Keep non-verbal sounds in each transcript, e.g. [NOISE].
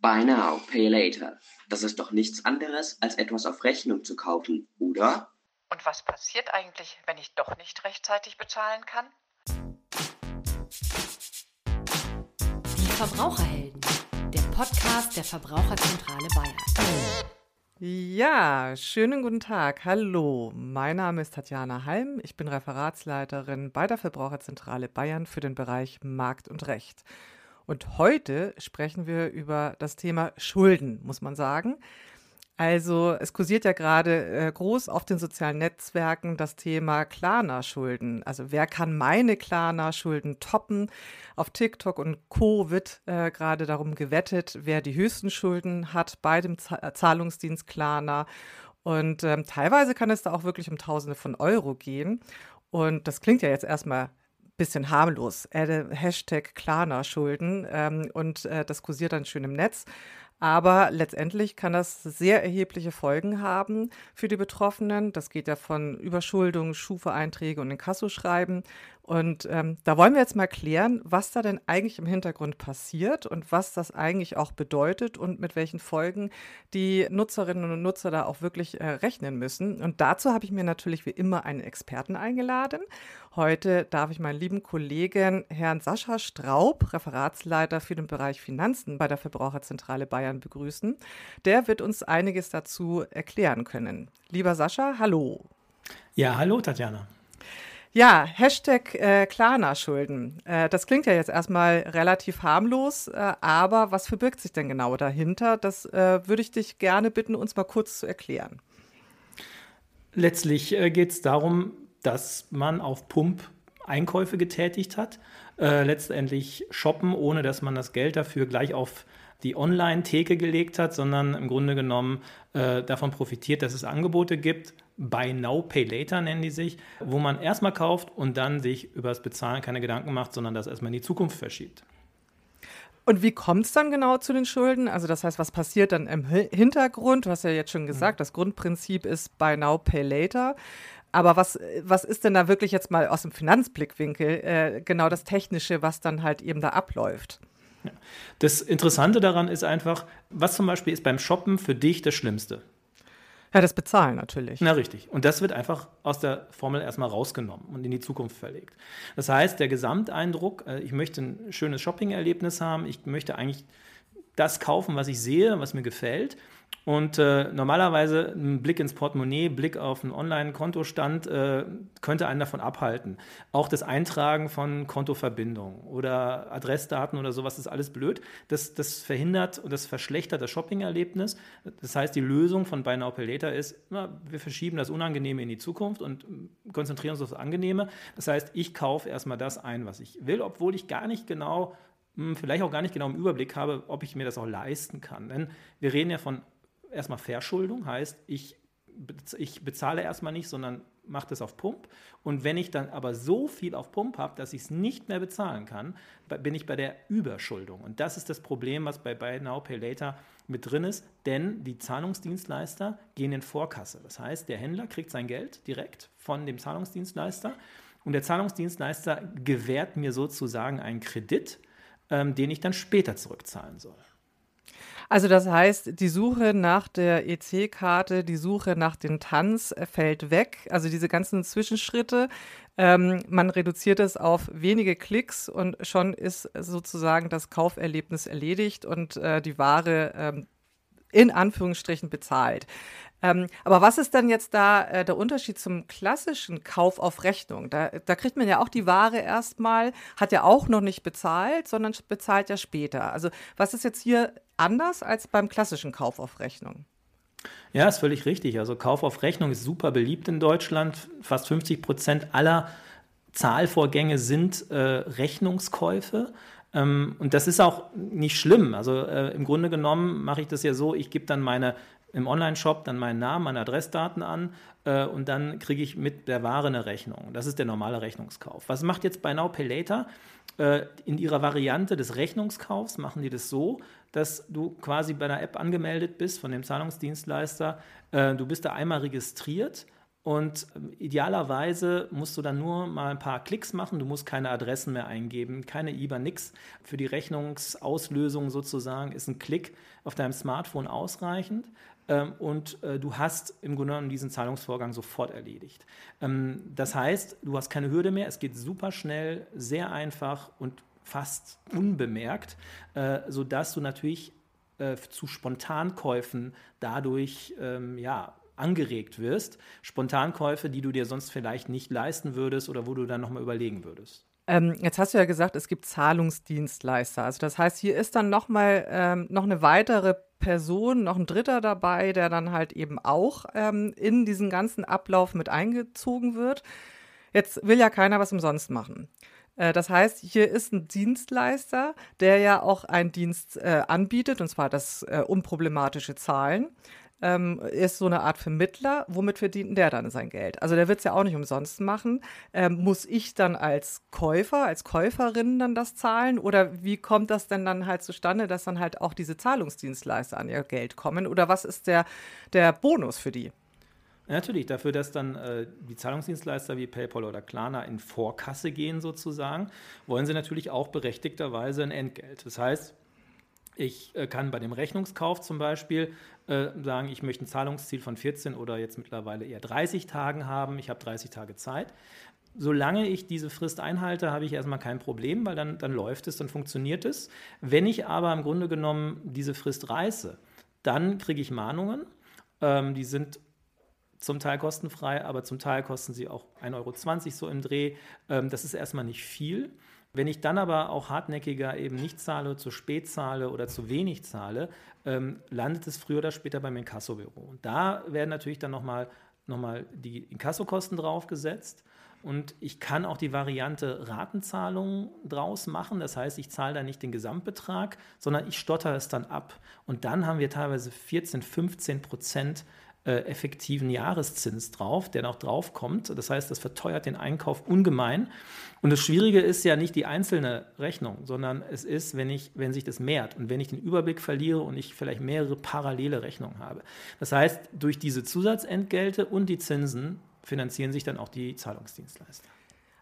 Buy now, pay later. Das ist doch nichts anderes, als etwas auf Rechnung zu kaufen, oder? Und was passiert eigentlich, wenn ich doch nicht rechtzeitig bezahlen kann? Die Verbraucherhelden, der Podcast der Verbraucherzentrale Bayern. Ja, schönen guten Tag. Hallo, mein Name ist Tatjana Halm. Ich bin Referatsleiterin bei der Verbraucherzentrale Bayern für den Bereich Markt und Recht. Und heute sprechen wir über das Thema Schulden, muss man sagen. Also es kursiert ja gerade äh, groß auf den sozialen Netzwerken das Thema Klarna-Schulden. Also wer kann meine Klarna-Schulden toppen? Auf TikTok und Co. wird äh, gerade darum gewettet, wer die höchsten Schulden hat bei dem Z Zahlungsdienst Klarna. Und ähm, teilweise kann es da auch wirklich um Tausende von Euro gehen. Und das klingt ja jetzt erstmal bisschen harmlos. Hashtag Klarna-Schulden ähm, und äh, das kursiert dann schön im Netz. Aber letztendlich kann das sehr erhebliche Folgen haben für die Betroffenen. Das geht ja von Überschuldung, Schufa-Einträge und Inkassoschreiben. Und ähm, da wollen wir jetzt mal klären, was da denn eigentlich im Hintergrund passiert und was das eigentlich auch bedeutet und mit welchen Folgen die Nutzerinnen und Nutzer da auch wirklich äh, rechnen müssen. Und dazu habe ich mir natürlich wie immer einen Experten eingeladen. Heute darf ich meinen lieben Kollegen Herrn Sascha Straub, Referatsleiter für den Bereich Finanzen bei der Verbraucherzentrale Bayern, begrüßen. Der wird uns einiges dazu erklären können. Lieber Sascha, hallo. Ja, hallo Tatjana. Ja, Hashtag äh, Klarna-Schulden. Äh, das klingt ja jetzt erstmal relativ harmlos, äh, aber was verbirgt sich denn genau dahinter? Das äh, würde ich dich gerne bitten, uns mal kurz zu erklären. Letztlich äh, geht es darum, dass man auf Pump Einkäufe getätigt hat, äh, letztendlich shoppen, ohne dass man das Geld dafür gleich auf die Online-Theke gelegt hat, sondern im Grunde genommen davon profitiert, dass es Angebote gibt, Buy Now, Pay Later nennen die sich, wo man erstmal kauft und dann sich über das Bezahlen keine Gedanken macht, sondern das erstmal in die Zukunft verschiebt. Und wie kommt es dann genau zu den Schulden? Also das heißt, was passiert dann im Hintergrund? Du hast ja jetzt schon gesagt, das Grundprinzip ist Buy Now, Pay Later. Aber was, was ist denn da wirklich jetzt mal aus dem Finanzblickwinkel äh, genau das Technische, was dann halt eben da abläuft? Das Interessante daran ist einfach, was zum Beispiel ist beim Shoppen für dich das Schlimmste? Ja, das Bezahlen natürlich. Na richtig. Und das wird einfach aus der Formel erstmal rausgenommen und in die Zukunft verlegt. Das heißt, der Gesamteindruck, äh, ich möchte ein schönes Shopping-Erlebnis haben, ich möchte eigentlich das kaufen, was ich sehe, was mir gefällt. Und äh, normalerweise ein Blick ins Portemonnaie, Blick auf einen Online-Kontostand äh, könnte einen davon abhalten. Auch das Eintragen von Kontoverbindungen oder Adressdaten oder sowas ist alles blöd. Das, das verhindert und das verschlechtert das Shopping-Erlebnis. Das heißt, die Lösung von Buy Now Later ist, na, wir verschieben das Unangenehme in die Zukunft und konzentrieren uns auf das Angenehme. Das heißt, ich kaufe erstmal das ein, was ich will, obwohl ich gar nicht genau vielleicht auch gar nicht genau im Überblick habe, ob ich mir das auch leisten kann. Denn wir reden ja von erstmal Verschuldung, heißt, ich, ich bezahle erstmal nicht, sondern mache das auf Pump. Und wenn ich dann aber so viel auf Pump habe, dass ich es nicht mehr bezahlen kann, bin ich bei der Überschuldung. Und das ist das Problem, was bei Buy Now, Pay Later mit drin ist, denn die Zahlungsdienstleister gehen in Vorkasse. Das heißt, der Händler kriegt sein Geld direkt von dem Zahlungsdienstleister und der Zahlungsdienstleister gewährt mir sozusagen einen Kredit, ähm, den ich dann später zurückzahlen soll. Also das heißt, die Suche nach der EC-Karte, die Suche nach den Tanz fällt weg. Also diese ganzen Zwischenschritte. Ähm, man reduziert es auf wenige Klicks und schon ist sozusagen das Kauferlebnis erledigt und äh, die Ware ähm, in Anführungsstrichen bezahlt. Ähm, aber was ist denn jetzt da äh, der Unterschied zum klassischen Kauf auf Rechnung? Da, da kriegt man ja auch die Ware erstmal, hat ja auch noch nicht bezahlt, sondern bezahlt ja später. Also was ist jetzt hier anders als beim klassischen Kauf auf Rechnung? Ja, ist völlig richtig. Also Kauf auf Rechnung ist super beliebt in Deutschland. Fast 50 Prozent aller Zahlvorgänge sind äh, Rechnungskäufe. Ähm, und das ist auch nicht schlimm. Also äh, im Grunde genommen mache ich das ja so, ich gebe dann meine im Online-Shop dann meinen Namen, meine Adressdaten an äh, und dann kriege ich mit der Ware eine Rechnung. Das ist der normale Rechnungskauf. Was macht jetzt bei Now Pay Later? Äh, in ihrer Variante des Rechnungskaufs machen die das so, dass du quasi bei einer App angemeldet bist von dem Zahlungsdienstleister. Äh, du bist da einmal registriert Und ähm, idealerweise musst du dann nur mal ein paar Klicks machen. Du musst keine Adressen mehr eingeben, keine IBAN, nix. Für die Rechnungsauslösung sozusagen ist ein Klick auf deinem Smartphone ausreichend. Ähm, und äh, du hast im Grunde genommen diesen Zahlungsvorgang sofort erledigt. Ähm, das heißt, du hast keine Hürde mehr. Es geht super schnell, sehr einfach und fast unbemerkt, äh, sodass du natürlich äh, zu Spontankäufen dadurch ja, angeregt wirst. Spontankäufe, die du dir sonst vielleicht nicht leisten würdest oder wo du dann nochmal überlegen würdest. Ähm, jetzt hast du ja gesagt, es gibt Zahlungsdienstleister. Also das heißt, hier ist dann nochmal ähm, noch eine weitere Person, noch ein Dritter dabei, der dann halt eben auch ähm, in diesen ganzen Ablauf mit eingezogen wird. Jetzt will ja keiner was umsonst machen. Äh, das heißt, hier ist ein Dienstleister, der ja auch einen Dienst äh, anbietet, und zwar das äh, unproblematische Zahlen ähm, ist so eine Art Vermittler. Womit verdient der dann sein Geld? Also der wird es ja auch nicht umsonst machen. Ähm, muss ich dann als Käufer, als Käuferin dann das zahlen? Oder wie kommt das denn dann halt zustande, dass dann halt auch diese Zahlungsdienstleister an ihr Geld kommen? Oder was ist der, der Bonus für die? Natürlich, dafür, dass dann äh, die Zahlungsdienstleister wie PayPal oder Klarna in Vorkasse gehen sozusagen, wollen sie natürlich auch berechtigterweise ein Entgelt. Das heißt, ich äh, kann bei dem Rechnungskauf zum Beispiel äh, sagen, ich möchte ein Zahlungsziel von 14 oder jetzt mittlerweile eher 30 Tagen haben. Ich habe 30 Tage Zeit. Solange ich diese Frist einhalte, habe ich erstmal kein Problem, weil dann, dann läuft es, dann funktioniert es. Wenn ich aber im Grunde genommen diese Frist reiße, dann kriege ich Mahnungen. Ähm, die sind zum Teil kostenfrei, aber zum Teil kosten sie auch 1,20 Euro so im Dreh. Ähm, das ist erstmal nicht viel. Wenn ich dann aber auch hartnäckiger eben nicht zahle, zu spät zahle oder zu wenig zahle, ähm, landet es früher oder später beim Inkassobüro. Und da werden natürlich dann nochmal noch mal die Inkassokosten draufgesetzt. Und ich kann auch die Variante Ratenzahlung draus machen. Das heißt, ich zahle da nicht den Gesamtbetrag, sondern ich stotter es dann ab. Und dann haben wir teilweise 14, 15 Prozent äh, effektiven Jahreszins drauf, der noch draufkommt. Das heißt, das verteuert den Einkauf ungemein. Und das Schwierige ist ja nicht die einzelne Rechnung, sondern es ist, wenn, ich, wenn sich das mehrt und wenn ich den Überblick verliere und ich vielleicht mehrere parallele Rechnungen habe. Das heißt, durch diese Zusatzentgelte und die Zinsen finanzieren sich dann auch die Zahlungsdienstleister.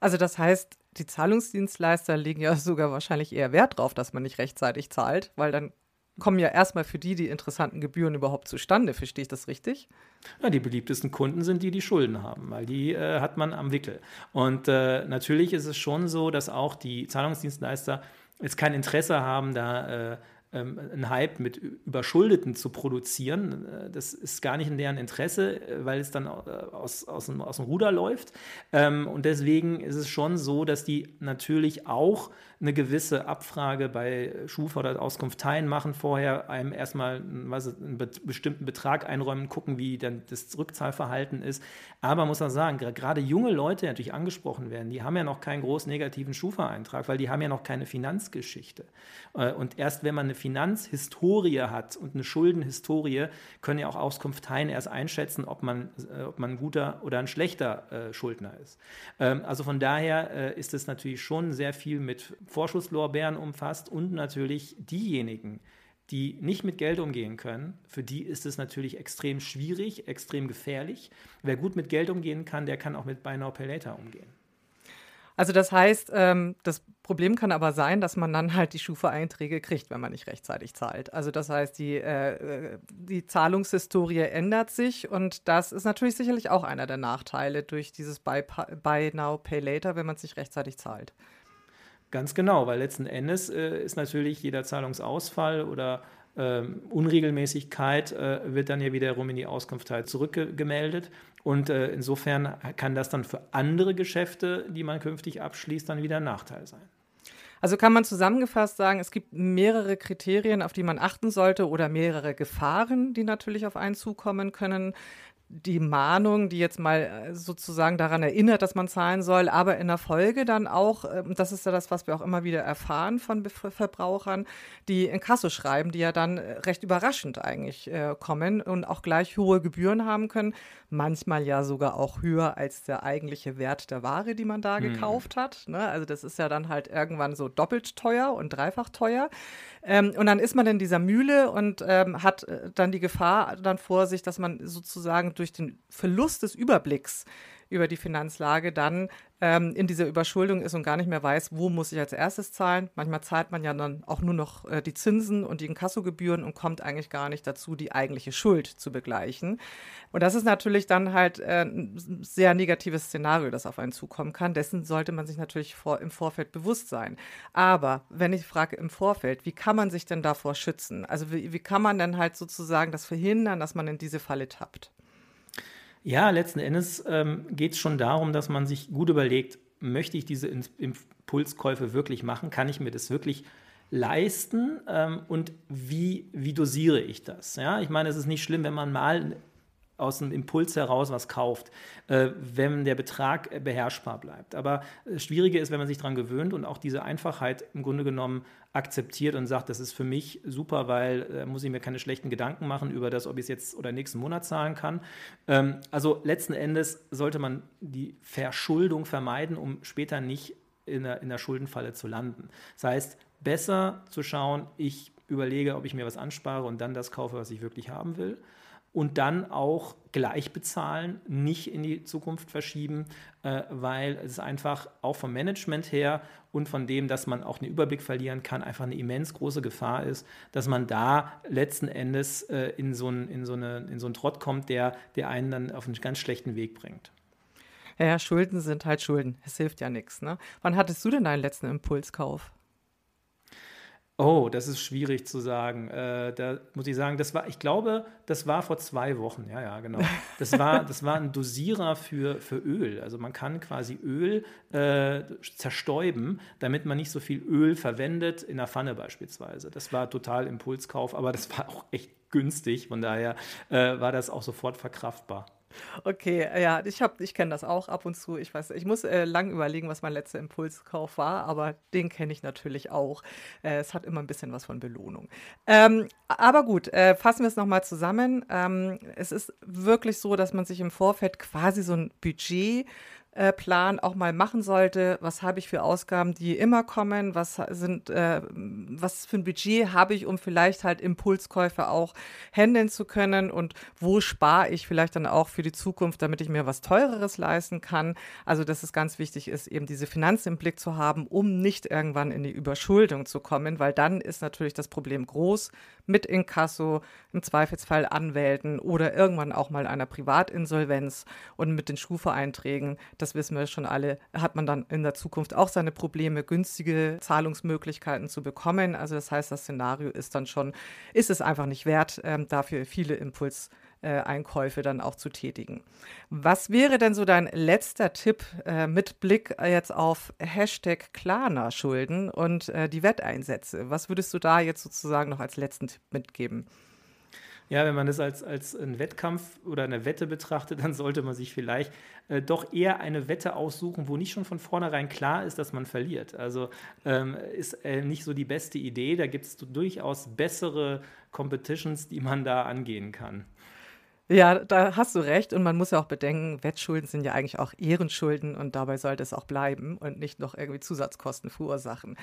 Also das heißt, die Zahlungsdienstleister legen ja sogar wahrscheinlich eher Wert drauf, dass man nicht rechtzeitig zahlt, weil dann kommen ja erstmal für die die interessanten Gebühren überhaupt zustande. Verstehe ich das richtig? Ja, die beliebtesten Kunden sind die, die Schulden haben, weil die äh, hat man am Wickel. Und äh, natürlich ist es schon so, dass auch die Zahlungsdienstleister jetzt kein Interesse haben, da äh, ähm, einen Hype mit Überschuldeten zu produzieren. Äh, das ist gar nicht in deren Interesse, äh, weil es dann äh, aus, aus, dem, aus dem Ruder läuft. Ähm, und deswegen ist es schon so, dass die natürlich auch eine gewisse Abfrage bei Schufa oder Auskunft teilen machen, vorher einem erstmal was, einen bestimmten Betrag einräumen, gucken, wie dann das Rückzahlverhalten ist. Aber muss man sagen, gerade junge Leute, die natürlich angesprochen werden, die haben ja noch keinen groß negativen Schufa-Eintrag, weil die haben ja noch keine Finanzgeschichte. Und erst wenn man eine Finanzhistorie hat und eine Schuldenhistorie, können ja auch Auskunfteien erst einschätzen, ob man, äh, ob man ein guter oder ein schlechter äh, Schuldner ist. Ähm, also von daher äh, ist es natürlich schon sehr viel mit Vorschusslorbeeren umfasst und natürlich diejenigen, die nicht mit Geld umgehen können, für die ist es natürlich extrem schwierig, extrem gefährlich. Wer gut mit Geld umgehen kann, der kann auch mit Buy Now Pay Later umgehen. Also das heißt, ähm, das Problem kann aber sein, dass man dann halt die Schufa-Einträge kriegt, wenn man nicht rechtzeitig zahlt. Also das heißt, die, äh, die Zahlungshistorie ändert sich und das ist natürlich sicherlich auch einer der Nachteile durch dieses Buy, Buy Now, Pay Later, wenn man es nicht rechtzeitig zahlt. Ganz genau, weil letzten Endes äh, ist natürlich jeder Zahlungsausfall oder ähm, Unregelmäßigkeit äh, wird dann ja wiederum in die Auskunft halt zurückgemeldet. Und äh, insofern kann das dann für andere Geschäfte, die man künftig abschließt, dann wieder ein Nachteil sein. Also kann man zusammengefasst sagen, es gibt mehrere Kriterien, auf die man achten sollte oder mehrere Gefahren, die natürlich auf einen zukommen können die Mahnung, die jetzt mal äh, sozusagen daran erinnert, dass man zahlen soll, aber in der Folge dann auch, ähm, das ist ja das, was wir auch immer wieder erfahren von Verbrauchern, die in Kasse schreiben, die ja dann äh, recht überraschend eigentlich äh, kommen und auch gleich hohe Gebühren haben können, manchmal ja sogar auch höher als der eigentliche Wert der Ware, die man da mhm. gekauft hat. Ne? Also das ist ja dann halt irgendwann so doppelt teuer und dreifach teuer. Ähm, und dann ist man in dieser Mühle und ähm, hat dann die Gefahr dann vor sich, dass man sozusagen und durch den Verlust des Überblicks über die Finanzlage dann ähm, in dieser Überschuldung ist und gar nicht mehr weiß, wo muss ich als erstes zahlen. Manchmal zahlt man ja dann auch nur noch äh, die Zinsen und die Inkassogebühren und kommt eigentlich gar nicht dazu, die eigentliche Schuld zu begleichen. Und das ist natürlich dann halt äh, ein sehr negatives Szenario, das auf einen zukommen kann. Dessen sollte man sich natürlich vor, im Vorfeld bewusst sein. Aber wenn ich frage im Vorfeld, wie kann man sich denn davor schützen? Also wie, wie kann man denn halt sozusagen das verhindern, dass man in diese Falle tappt? Ja, letzten Endes ähm, geht es schon darum, dass man sich gut überlegt, möchte ich diese Impulskäufe wirklich machen? Kann ich mir das wirklich leisten? Ähm, und wie, wie dosiere ich das? Ja, ich meine, es ist nicht schlimm, wenn man mal aus dem Impuls heraus was kauft, äh, wenn der Betrag beherrschbar bleibt. Aber das Schwierige ist, wenn man sich daran gewöhnt und auch diese Einfachheit im Grunde genommen akzeptiert und sagt, das ist für mich super, weil äh, muss ich mir keine schlechten Gedanken machen über das, ob ich es jetzt oder nächsten Monat zahlen kann. Ähm, also letzten Endes sollte man die Verschuldung vermeiden, um später nicht in der, in der Schuldenfalle zu landen. Das heißt, besser zu schauen, ich überlege, ob ich mir was anspare und dann das kaufe, was ich wirklich haben will und dann auch gleich bezahlen, nicht in die Zukunft verschieben, äh, weil es einfach auch vom Management her und von dem, dass man auch einen Überblick verlieren kann, einfach eine immens große Gefahr ist, dass man da letzten Endes äh, in, so ein, in, so eine, in so einen Trott kommt, der, der einen dann auf einen ganz schlechten Weg bringt. Ja, Schulden sind halt Schulden. Es hilft ja nichts. Ne? Wann hattest du denn deinen letzten Impulskauf? Oh, das ist schwierig zu sagen. Äh, da muss ich sagen, das war, ich glaube, das war vor zwei Wochen. Ja, ja, genau. [LAUGHS] Das war, das war ein Dosierer für, für Öl. Also man kann quasi Öl äh, zerstäuben, damit man nicht so viel Öl verwendet, in der Pfanne beispielsweise. Das war total Impulskauf, aber das war auch echt günstig. Von daher äh, war das auch sofort verkraftbar. Okay, ja, ich, ich kenne das auch ab und zu. Ich weiß, ich muss äh, lang überlegen, was mein letzter Impulskauf war, aber den kenne ich natürlich auch. Äh, es hat immer ein bisschen was von Belohnung. Ähm, aber gut, äh, fassen wir es nochmal zusammen. Ähm, es ist wirklich so, dass man sich im Vorfeld quasi so ein Budget äh, Plan auch mal machen sollte. Was habe ich für Ausgaben, die immer kommen? Was sind, äh, was für ein Budget habe ich, um vielleicht halt Impulskäufe auch handeln zu können? Und wo spare ich vielleicht dann auch für die Zukunft, damit ich mir was Teureres leisten kann? Also, dass es ganz wichtig ist, eben diese Finanzen im Blick zu haben, um nicht irgendwann in die Überschuldung zu kommen, weil dann ist natürlich das Problem groß mit Inkasso, im Zweifelsfall Anwälten oder irgendwann auch mal einer Privatinsolvenz und mit den Schufa-Einträgen das wissen wir schon alle, hat man dann in der Zukunft auch seine Probleme, günstige Zahlungsmöglichkeiten zu bekommen. Also das heißt, das Szenario ist dann schon, ist es einfach nicht wert, ähm, dafür viele Impulseinkäufe dann auch zu tätigen. Was wäre denn so dein letzter Tipp äh, mit Blick jetzt auf Hashtag Klarna-Schulden und äh, die Wetteinsätze? Was würdest du da jetzt sozusagen noch als letzten Tipp mitgeben? Ja, wenn man das als, als einen Wettkampf oder eine Wette betrachtet, dann sollte man sich vielleicht äh, doch eher eine Wette aussuchen, wo nicht schon von vornherein klar ist, dass man verliert. Also ähm, ist äh, nicht so die beste Idee. Da gibt es durchaus bessere Competitions, die man da angehen kann. Ja, da hast du recht. Und man muss ja auch bedenken, Wettschulden sind ja eigentlich auch Ehrenschulden und dabei sollte es auch bleiben und nicht noch irgendwie Zusatzkosten verursachen.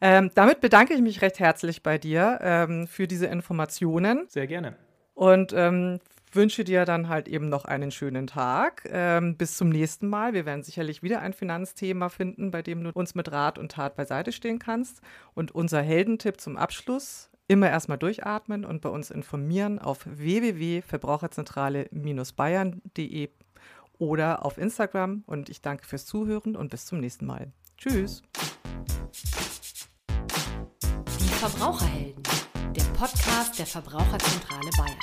Ähm, damit bedanke ich mich recht herzlich bei dir ähm, für diese Informationen. Sehr gerne. Und ähm, wünsche dir dann halt eben noch einen schönen Tag. Ähm, bis zum nächsten Mal. Wir werden sicherlich wieder ein Finanzthema finden, bei dem du uns mit Rat und Tat beiseite stehen kannst. Und unser Heldentipp zum Abschluss. Immer erstmal durchatmen und bei uns informieren auf www.verbraucherzentrale-bayern.de oder auf Instagram. Und ich danke fürs Zuhören und bis zum nächsten Mal. Tschüss. Die Verbraucherhelden der Podcast der Verbraucherzentrale Bayern.